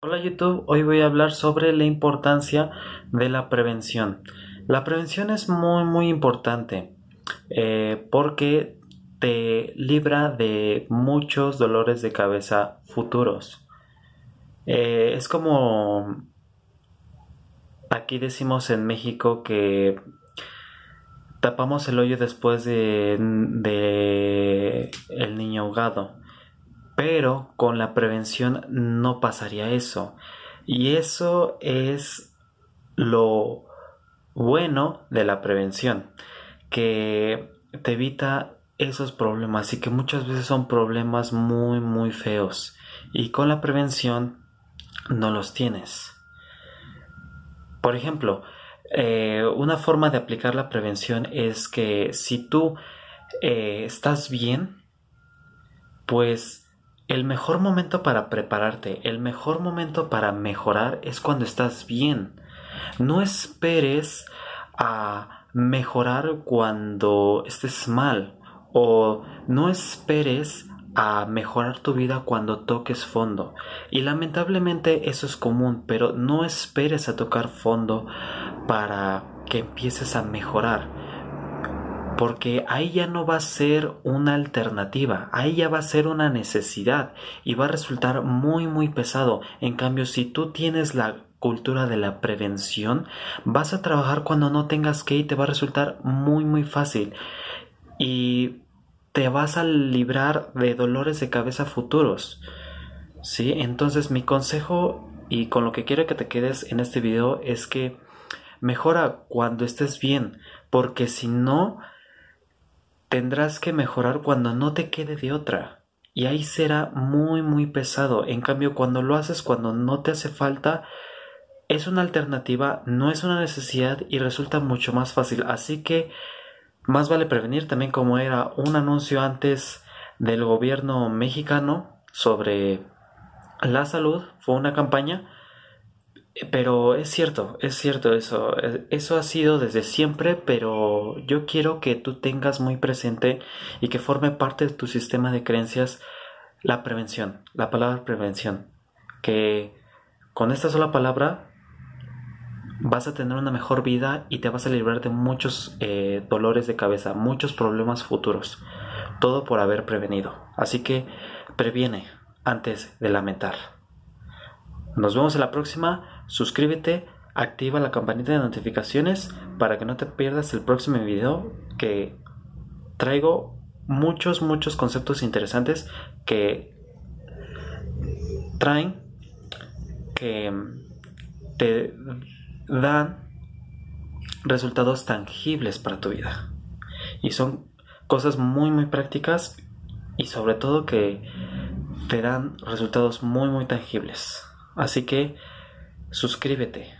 Hola YouTube, hoy voy a hablar sobre la importancia de la prevención. La prevención es muy muy importante eh, porque te libra de muchos dolores de cabeza futuros. Eh, es como aquí decimos en México que tapamos el hoyo después de, de el niño ahogado pero con la prevención no pasaría eso. Y eso es lo bueno de la prevención, que te evita esos problemas y que muchas veces son problemas muy muy feos y con la prevención no los tienes. Por ejemplo, eh, una forma de aplicar la prevención es que si tú eh, estás bien, pues el mejor momento para prepararte, el mejor momento para mejorar es cuando estás bien. No esperes a mejorar cuando estés mal o no esperes a mejorar tu vida cuando toques fondo. Y lamentablemente eso es común, pero no esperes a tocar fondo para que empieces a mejorar porque ahí ya no va a ser una alternativa, ahí ya va a ser una necesidad y va a resultar muy muy pesado. En cambio, si tú tienes la cultura de la prevención, vas a trabajar cuando no tengas que y te va a resultar muy muy fácil y te vas a librar de dolores de cabeza futuros. ¿Sí? Entonces mi consejo y con lo que quiero que te quedes en este video es que mejora cuando estés bien, porque si no tendrás que mejorar cuando no te quede de otra. Y ahí será muy muy pesado. En cambio, cuando lo haces cuando no te hace falta, es una alternativa, no es una necesidad y resulta mucho más fácil. Así que más vale prevenir también como era un anuncio antes del gobierno mexicano sobre la salud, fue una campaña pero es cierto, es cierto eso. Eso ha sido desde siempre, pero yo quiero que tú tengas muy presente y que forme parte de tu sistema de creencias la prevención, la palabra prevención. Que con esta sola palabra vas a tener una mejor vida y te vas a librar de muchos eh, dolores de cabeza, muchos problemas futuros. Todo por haber prevenido. Así que previene antes de lamentar. Nos vemos en la próxima suscríbete, activa la campanita de notificaciones para que no te pierdas el próximo video que traigo muchos, muchos conceptos interesantes que traen, que te dan resultados tangibles para tu vida. Y son cosas muy, muy prácticas y sobre todo que te dan resultados muy, muy tangibles. Así que Suscríbete